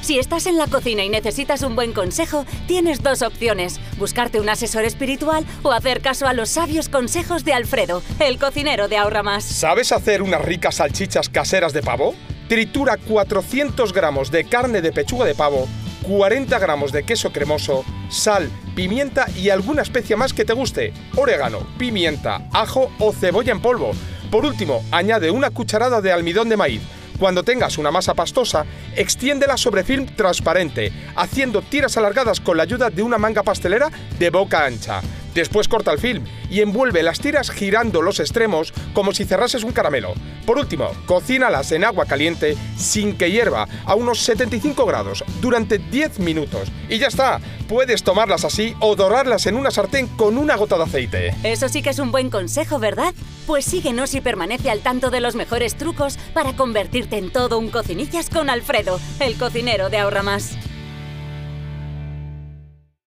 Si estás en la cocina y necesitas un buen consejo, tienes dos opciones, buscarte un asesor espiritual o hacer caso a los sabios consejos de Alfredo, el cocinero de Ahorra Más. ¿Sabes hacer unas ricas salchichas caseras de pavo? Tritura 400 gramos de carne de pechuga de pavo, 40 gramos de queso cremoso, sal, pimienta y alguna especia más que te guste. Orégano, pimienta, ajo o cebolla en polvo. Por último, añade una cucharada de almidón de maíz. Cuando tengas una masa pastosa, extiéndela sobre film transparente, haciendo tiras alargadas con la ayuda de una manga pastelera de boca ancha. Después corta el film y envuelve las tiras girando los extremos como si cerrases un caramelo. Por último, cocínalas en agua caliente sin que hierva a unos 75 grados durante 10 minutos. Y ya está, puedes tomarlas así o dorarlas en una sartén con una gota de aceite. Eso sí que es un buen consejo, ¿verdad? Pues síguenos y permanece al tanto de los mejores trucos para convertirte en todo un cocinillas con Alfredo, el cocinero de Ahorra Más.